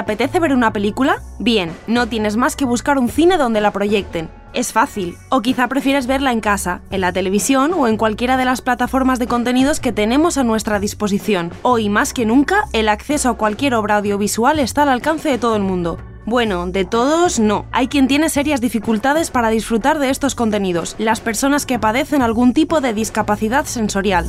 Apetece ver una película? Bien, no tienes más que buscar un cine donde la proyecten. Es fácil, o quizá prefieres verla en casa, en la televisión o en cualquiera de las plataformas de contenidos que tenemos a nuestra disposición. Hoy más que nunca, el acceso a cualquier obra audiovisual está al alcance de todo el mundo. Bueno, de todos no. Hay quien tiene serias dificultades para disfrutar de estos contenidos, las personas que padecen algún tipo de discapacidad sensorial.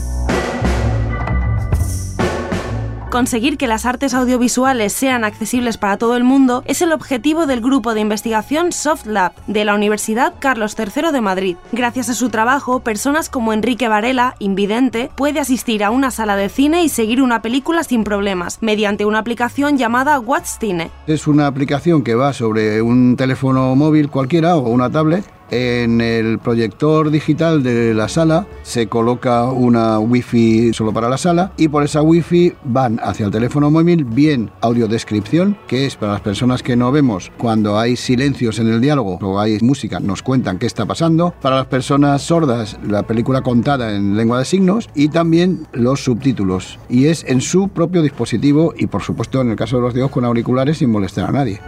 Conseguir que las artes audiovisuales sean accesibles para todo el mundo es el objetivo del grupo de investigación Soft Lab de la Universidad Carlos III de Madrid. Gracias a su trabajo, personas como Enrique Varela, invidente, puede asistir a una sala de cine y seguir una película sin problemas, mediante una aplicación llamada What's Cine. Es una aplicación que va sobre un teléfono móvil cualquiera o una tablet en el proyector digital de la sala se coloca una wifi solo para la sala y por esa wifi van hacia el teléfono móvil bien audiodescripción, que es para las personas que no vemos cuando hay silencios en el diálogo o hay música, nos cuentan qué está pasando. Para las personas sordas, la película contada en lengua de signos y también los subtítulos. Y es en su propio dispositivo y por supuesto en el caso de los dios con auriculares sin molestar a nadie.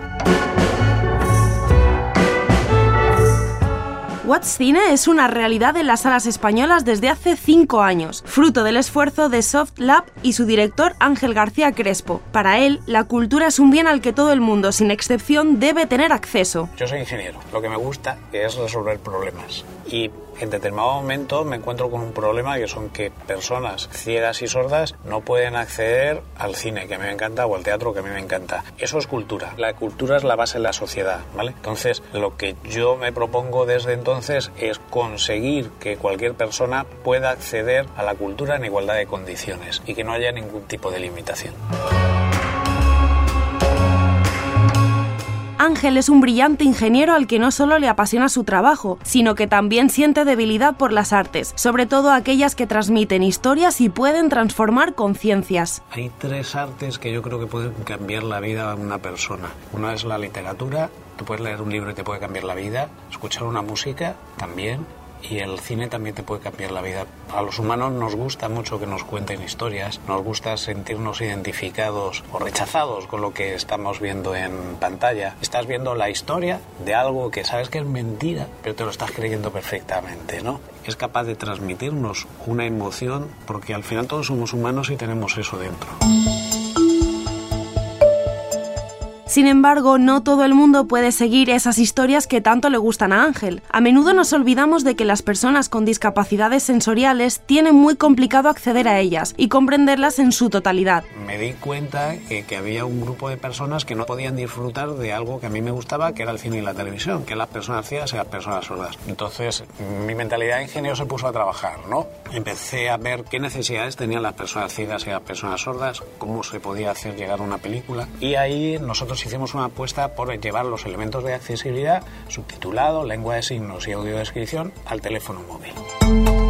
What's Cine es una realidad en las salas españolas desde hace 5 años, fruto del esfuerzo de Soft Lab y su director Ángel García Crespo. Para él, la cultura es un bien al que todo el mundo, sin excepción, debe tener acceso. Yo soy ingeniero, lo que me gusta es resolver problemas y en determinado momento me encuentro con un problema que son que personas ciegas y sordas no pueden acceder al cine que a mí me encanta o al teatro que a mí me encanta. Eso es cultura. La cultura es la base de la sociedad, ¿vale? Entonces, lo que yo me propongo desde entonces es conseguir que cualquier persona pueda acceder a la cultura en igualdad de condiciones y que no haya ningún tipo de limitación. Ángel es un brillante ingeniero al que no solo le apasiona su trabajo, sino que también siente debilidad por las artes, sobre todo aquellas que transmiten historias y pueden transformar conciencias. Hay tres artes que yo creo que pueden cambiar la vida de una persona. Una es la literatura, tú puedes leer un libro y te puede cambiar la vida, escuchar una música también, y el cine también te puede cambiar la vida. A los humanos nos gusta mucho que nos cuenten historias, nos gusta sentirnos identificados o rechazados con lo que estamos viendo en pantalla. Estás viendo la historia de algo que sabes que es mentira, pero te lo estás creyendo perfectamente, ¿no? Es capaz de transmitirnos una emoción porque al final todos somos humanos y tenemos eso dentro. Sin embargo, no todo el mundo puede seguir esas historias que tanto le gustan a Ángel. A menudo nos olvidamos de que las personas con discapacidades sensoriales tienen muy complicado acceder a ellas y comprenderlas en su totalidad. Me di cuenta que, que, había un grupo de personas que no podían disfrutar de algo que a mí me gustaba, que era el cine y la televisión, que las personas ciegas y las personas sordas. Entonces, mi mentalidad de ingenio se puso a trabajar, ¿no? Empecé a ver qué necesidades tenían las personas ciegas y las personas sordas, cómo se podía hacer llegar una película. Y ahí nosotros hicimos una apuesta por llevar los elementos de accesibilidad, subtitulado, lengua de signos y audiodescripción, al teléfono móvil.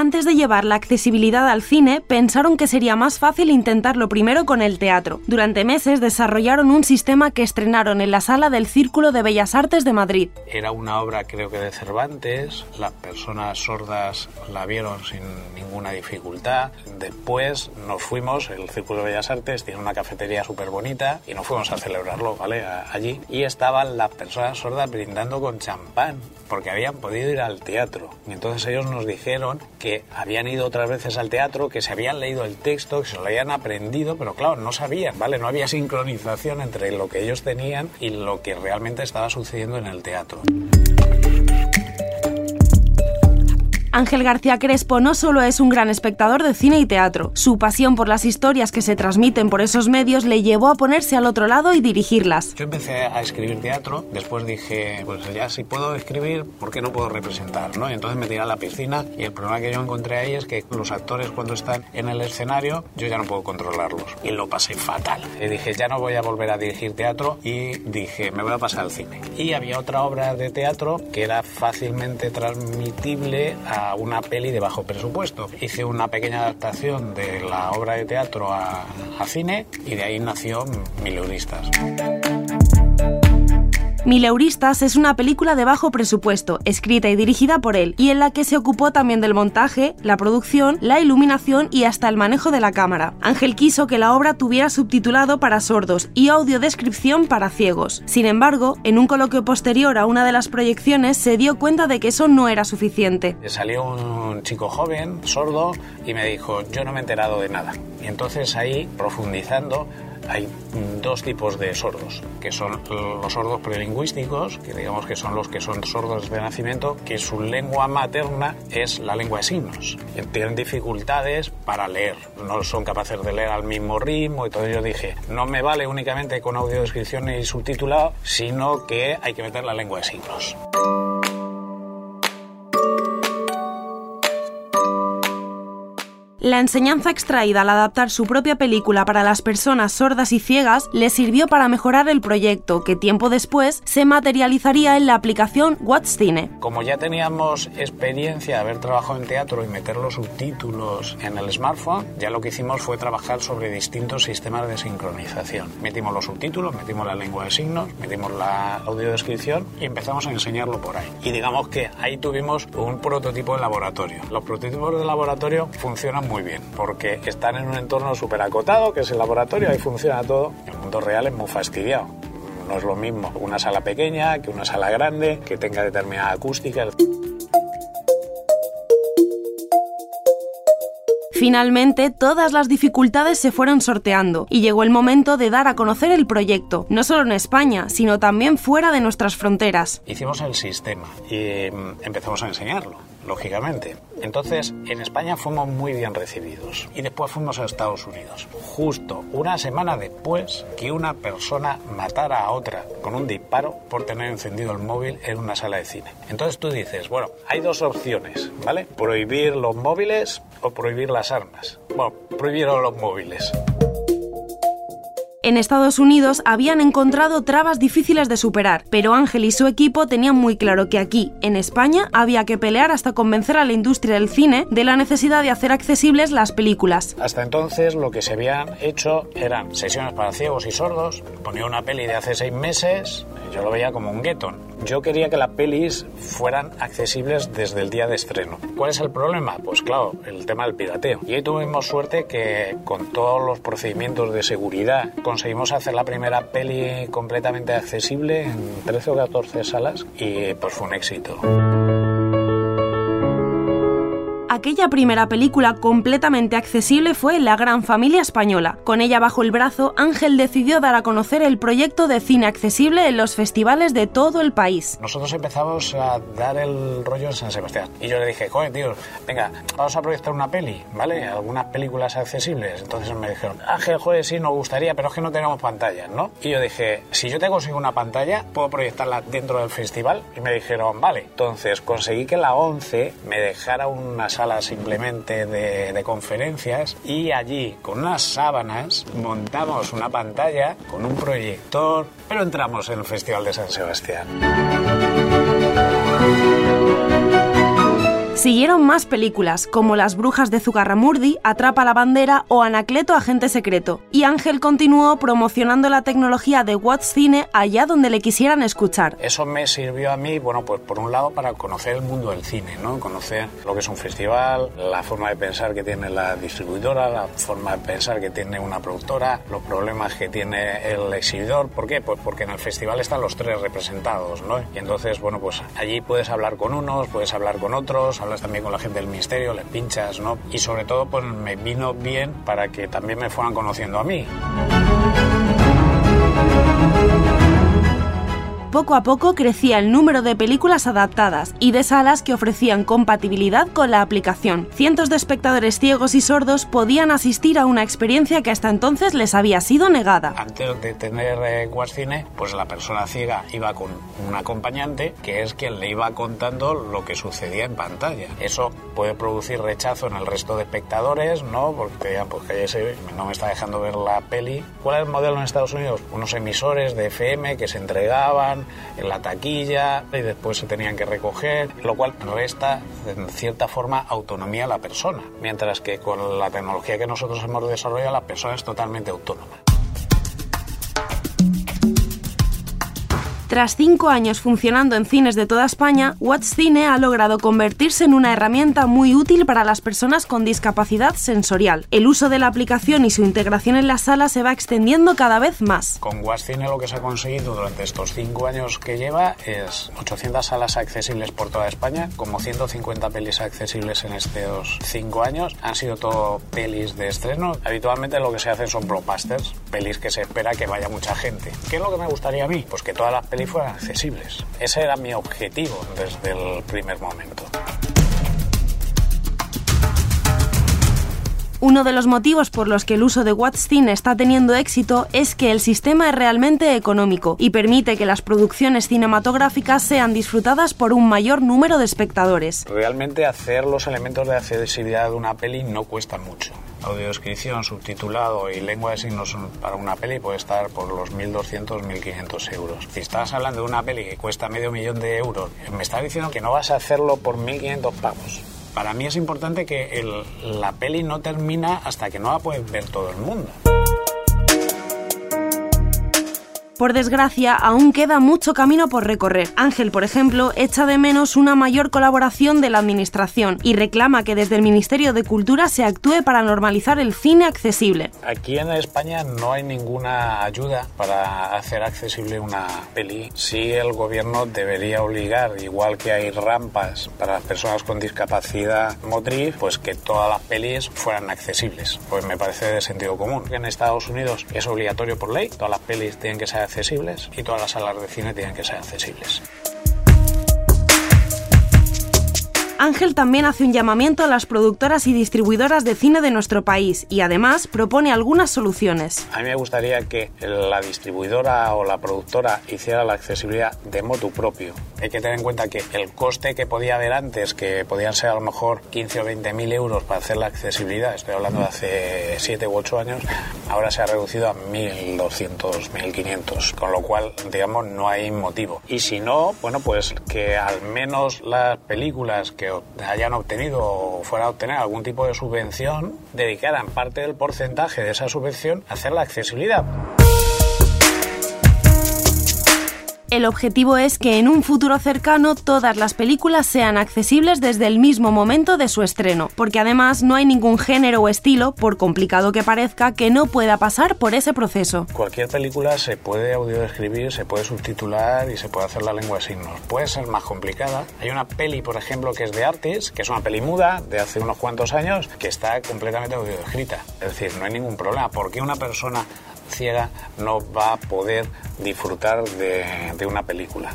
Antes de llevar la accesibilidad al cine, pensaron que sería más fácil intentarlo primero con el teatro. Durante meses desarrollaron un sistema que estrenaron en la sala del Círculo de Bellas Artes de Madrid. Era una obra creo que de Cervantes, las personas sordas la vieron sin ninguna dificultad. Después nos fuimos, el Círculo de Bellas Artes tiene una cafetería súper bonita y nos fuimos a celebrarlo, ¿vale? allí. Y estaban las personas sordas brindando con champán porque habían podido ir al teatro. Y entonces ellos nos dijeron que habían ido otras veces al teatro, que se habían leído el texto, que se lo habían aprendido, pero claro, no sabían, ¿vale? No había sincronización entre lo que ellos tenían y lo que realmente estaba sucediendo en el teatro. Ángel García Crespo no solo es un gran espectador de cine y teatro, su pasión por las historias que se transmiten por esos medios le llevó a ponerse al otro lado y dirigirlas. Yo empecé a escribir teatro, después dije, pues ya si puedo escribir, ¿por qué no puedo representar? ¿no? Y entonces me tiré a la piscina y el problema que yo encontré ahí es que los actores cuando están en el escenario, yo ya no puedo controlarlos. Y lo pasé fatal. Y dije, ya no voy a volver a dirigir teatro y dije, me voy a pasar al cine. Y había otra obra de teatro que era fácilmente transmitible a una peli de bajo presupuesto. Hice una pequeña adaptación de la obra de teatro a, a cine y de ahí nació Mileuristas. Mileuristas es una película de bajo presupuesto, escrita y dirigida por él, y en la que se ocupó también del montaje, la producción, la iluminación y hasta el manejo de la cámara. Ángel quiso que la obra tuviera subtitulado para sordos y audiodescripción para ciegos. Sin embargo, en un coloquio posterior a una de las proyecciones se dio cuenta de que eso no era suficiente. Salió un chico joven, sordo, y me dijo, yo no me he enterado de nada. Y entonces ahí, profundizando, hay dos tipos de sordos, que son los sordos prelingüísticos, que digamos que son los que son sordos de nacimiento, que su lengua materna es la lengua de signos. Tienen dificultades para leer, no son capaces de leer al mismo ritmo, todo yo dije, no me vale únicamente con audiodescripción y subtitulado, sino que hay que meter la lengua de signos. La enseñanza extraída al adaptar su propia película para las personas sordas y ciegas le sirvió para mejorar el proyecto, que tiempo después se materializaría en la aplicación What's Cine. Como ya teníamos experiencia de haber trabajado en teatro y meter los subtítulos en el smartphone, ya lo que hicimos fue trabajar sobre distintos sistemas de sincronización. Metimos los subtítulos, metimos la lengua de signos, metimos la audiodescripción y empezamos a enseñarlo por ahí. Y digamos que ahí tuvimos un prototipo de laboratorio. Los prototipos de laboratorio funcionan muy bien, porque están en un entorno súper acotado, que es el laboratorio, ahí funciona todo. El mundo real es muy fastidiado. No es lo mismo una sala pequeña que una sala grande, que tenga determinada acústica. Finalmente, todas las dificultades se fueron sorteando y llegó el momento de dar a conocer el proyecto, no solo en España, sino también fuera de nuestras fronteras. Hicimos el sistema y mm, empezamos a enseñarlo lógicamente. Entonces, en España fuimos muy bien recibidos y después fuimos a Estados Unidos. Justo una semana después que una persona matara a otra con un disparo por tener encendido el móvil en una sala de cine. Entonces tú dices, bueno, hay dos opciones, ¿vale? Prohibir los móviles o prohibir las armas. Bueno, prohibir los móviles. En Estados Unidos habían encontrado trabas difíciles de superar, pero Ángel y su equipo tenían muy claro que aquí, en España, había que pelear hasta convencer a la industria del cine de la necesidad de hacer accesibles las películas. Hasta entonces lo que se habían hecho eran sesiones para ciegos y sordos, ponía una peli de hace seis meses, yo lo veía como un gueto. Yo quería que las pelis fueran accesibles desde el día de estreno. ¿Cuál es el problema? Pues claro, el tema del pirateo. Y ahí tuvimos suerte que con todos los procedimientos de seguridad conseguimos hacer la primera peli completamente accesible en 13 o 14 salas y pues fue un éxito. Aquella primera película completamente accesible fue La Gran Familia Española. Con ella bajo el brazo, Ángel decidió dar a conocer el proyecto de cine accesible en los festivales de todo el país. Nosotros empezamos a dar el rollo en San Sebastián. Y yo le dije, joder, tío, venga, vamos a proyectar una peli, ¿vale? Algunas películas accesibles. Entonces me dijeron, Ángel, joder, sí, nos gustaría, pero es que no tenemos pantallas, ¿no? Y yo dije, si yo te consigo una pantalla, puedo proyectarla dentro del festival. Y me dijeron, vale. Entonces conseguí que la 11 me dejara una sala simplemente de, de conferencias y allí con unas sábanas montamos una pantalla con un proyector, pero entramos en el Festival de San Sebastián. Siguieron más películas, como Las Brujas de Zugarramurdi, Atrapa la Bandera o Anacleto Agente Secreto, y Ángel continuó promocionando la tecnología de Watch Cine allá donde le quisieran escuchar. Eso me sirvió a mí, bueno, pues por un lado para conocer el mundo del cine, ¿no? Conocer lo que es un festival, la forma de pensar que tiene la distribuidora, la forma de pensar que tiene una productora, los problemas que tiene el exhibidor. ¿Por qué? Pues porque en el festival están los tres representados, ¿no? Y entonces, bueno, pues allí puedes hablar con unos, puedes hablar con otros, también con la gente del ministerio, les pinchas, ¿no? Y sobre todo, pues me vino bien para que también me fueran conociendo a mí. Poco a poco crecía el número de películas adaptadas y de salas que ofrecían compatibilidad con la aplicación. Cientos de espectadores ciegos y sordos podían asistir a una experiencia que hasta entonces les había sido negada. Antes de tener eh, Cine, pues la persona ciega iba con un acompañante que es quien le iba contando lo que sucedía en pantalla. Eso puede producir rechazo en el resto de espectadores, ¿no? Porque ya, pues que no me está dejando ver la peli. ¿Cuál es el modelo en Estados Unidos? Unos emisores de FM que se entregaban en la taquilla y después se tenían que recoger, lo cual resta en cierta forma autonomía a la persona, mientras que con la tecnología que nosotros hemos desarrollado la persona es totalmente autónoma. Tras cinco años funcionando en cines de toda España, Watch Cine ha logrado convertirse en una herramienta muy útil para las personas con discapacidad sensorial. El uso de la aplicación y su integración en la sala se va extendiendo cada vez más. Con Watch Cine lo que se ha conseguido durante estos cinco años que lleva es 800 salas accesibles por toda España, como 150 pelis accesibles en estos cinco años. Han sido todo pelis de estreno. Habitualmente lo que se hace son blockbusters, pelis que se espera que vaya mucha gente. ¿Qué es lo que me gustaría a mí? Pues que todas las pelis fueran accesibles. Ese era mi objetivo desde el primer momento. Uno de los motivos por los que el uso de WatchCine está teniendo éxito es que el sistema es realmente económico y permite que las producciones cinematográficas sean disfrutadas por un mayor número de espectadores. Realmente hacer los elementos de accesibilidad de una peli no cuesta mucho. Audiodescripción, subtitulado y lengua de signos para una peli puede estar por los 1.200, 1.500 euros. Si estás hablando de una peli que cuesta medio millón de euros, me estás diciendo que no vas a hacerlo por 1.500 pavos para mí es importante que la peli no termina hasta que no la puede ver todo el mundo. Por desgracia, aún queda mucho camino por recorrer. Ángel, por ejemplo, echa de menos una mayor colaboración de la Administración y reclama que desde el Ministerio de Cultura se actúe para normalizar el cine accesible. Aquí en España no hay ninguna ayuda para hacer accesible una peli. Sí, el gobierno debería obligar, igual que hay rampas para las personas con discapacidad motriz, pues que todas las pelis fueran accesibles. Pues me parece de sentido común. En Estados Unidos es obligatorio por ley, todas las pelis tienen que ser accesibles y todas las salas de cine tienen que ser accesibles. Ángel también hace un llamamiento a las productoras y distribuidoras de cine de nuestro país y además propone algunas soluciones. A mí me gustaría que la distribuidora o la productora hiciera la accesibilidad de motu propio. Hay que tener en cuenta que el coste que podía haber antes, que podían ser a lo mejor 15 o 20 mil euros para hacer la accesibilidad, estoy hablando de hace 7 u 8 años, ahora se ha reducido a 1.200, 1.500, con lo cual, digamos, no hay motivo. Y si no, bueno, pues que al menos las películas que hayan obtenido o fuera a obtener algún tipo de subvención, dedicaran parte del porcentaje de esa subvención a hacer la accesibilidad. El objetivo es que en un futuro cercano todas las películas sean accesibles desde el mismo momento de su estreno, porque además no hay ningún género o estilo, por complicado que parezca, que no pueda pasar por ese proceso. Cualquier película se puede audiodescribir, se puede subtitular y se puede hacer la lengua de signos. Puede ser más complicada. Hay una peli, por ejemplo, que es de Artis, que es una peli muda de hace unos cuantos años, que está completamente audiodescrita. Es decir, no hay ningún problema. ¿Por qué una persona ciega no va a poder disfrutar de, de una película.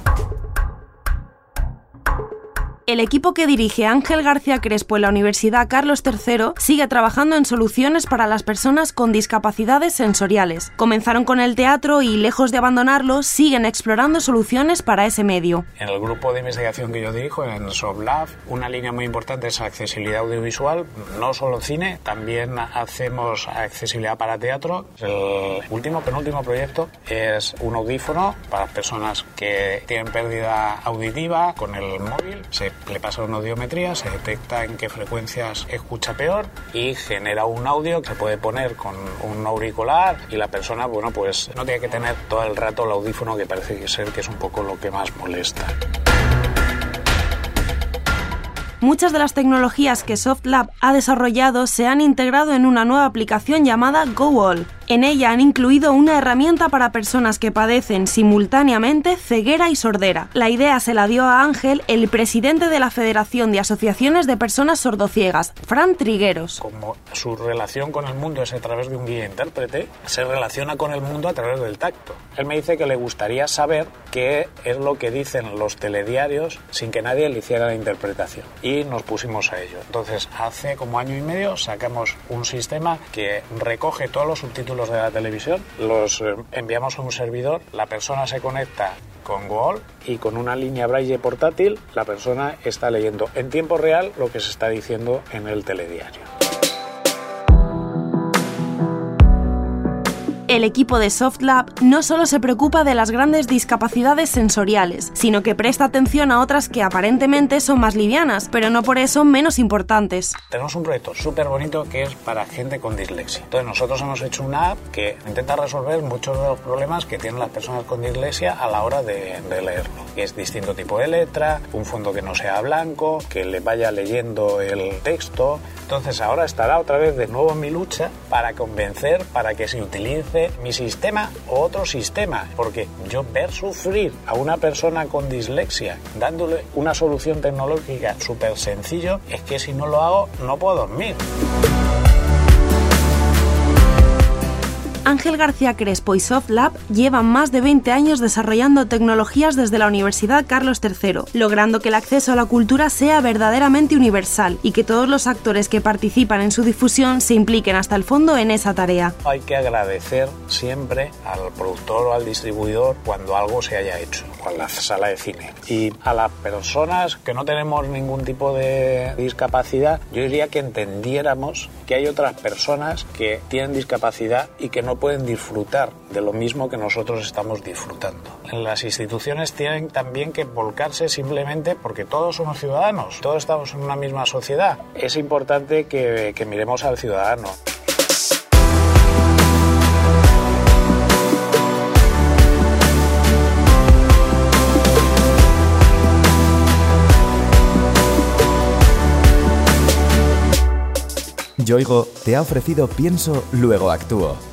El equipo que dirige Ángel García Crespo en la Universidad Carlos III sigue trabajando en soluciones para las personas con discapacidades sensoriales. Comenzaron con el teatro y, lejos de abandonarlo, siguen explorando soluciones para ese medio. En el grupo de investigación que yo dirijo, en SobLab, una línea muy importante es accesibilidad audiovisual, no solo cine, también hacemos accesibilidad para teatro. El último, penúltimo proyecto es un audífono para personas que tienen pérdida auditiva con el móvil. Le pasa una audiometría, se detecta en qué frecuencias escucha peor y genera un audio que se puede poner con un auricular y la persona, bueno, pues no tiene que tener todo el rato el audífono que parece ser que es un poco lo que más molesta. Muchas de las tecnologías que SoftLab ha desarrollado se han integrado en una nueva aplicación llamada GoWall. En ella han incluido una herramienta para personas que padecen simultáneamente ceguera y sordera. La idea se la dio a Ángel, el presidente de la Federación de Asociaciones de Personas Sordociegas, Fran Trigueros. Como su relación con el mundo es a través de un guía intérprete, se relaciona con el mundo a través del tacto. Él me dice que le gustaría saber qué es lo que dicen los telediarios sin que nadie le hiciera la interpretación. Y nos pusimos a ello. Entonces, hace como año y medio sacamos un sistema que recoge todos los subtítulos de la televisión, los eh, enviamos a un servidor, la persona se conecta con Google y con una línea braille portátil la persona está leyendo en tiempo real lo que se está diciendo en el telediario. El equipo de SoftLab no solo se preocupa de las grandes discapacidades sensoriales, sino que presta atención a otras que aparentemente son más livianas, pero no por eso menos importantes. Tenemos un proyecto súper bonito que es para gente con dislexia. Entonces nosotros hemos hecho una app que intenta resolver muchos de los problemas que tienen las personas con dislexia a la hora de, de leerlo. Es distinto tipo de letra, un fondo que no sea blanco, que le vaya leyendo el texto. Entonces ahora estará otra vez de nuevo en mi lucha para convencer, para que se utilice mi sistema o otro sistema, porque yo ver sufrir a una persona con dislexia dándole una solución tecnológica súper sencillo, es que si no lo hago no puedo dormir. Ángel García Crespo y SoftLab llevan más de 20 años desarrollando tecnologías desde la Universidad Carlos III, logrando que el acceso a la cultura sea verdaderamente universal y que todos los actores que participan en su difusión se impliquen hasta el fondo en esa tarea. Hay que agradecer siempre al productor o al distribuidor cuando algo se haya hecho, a la sala de cine. Y a las personas que no tenemos ningún tipo de discapacidad, yo diría que entendiéramos que hay otras personas que tienen discapacidad y que no pueden disfrutar de lo mismo que nosotros estamos disfrutando. Las instituciones tienen también que volcarse simplemente porque todos somos ciudadanos, todos estamos en una misma sociedad. Es importante que, que miremos al ciudadano. Yoigo te ha ofrecido Pienso, luego actúo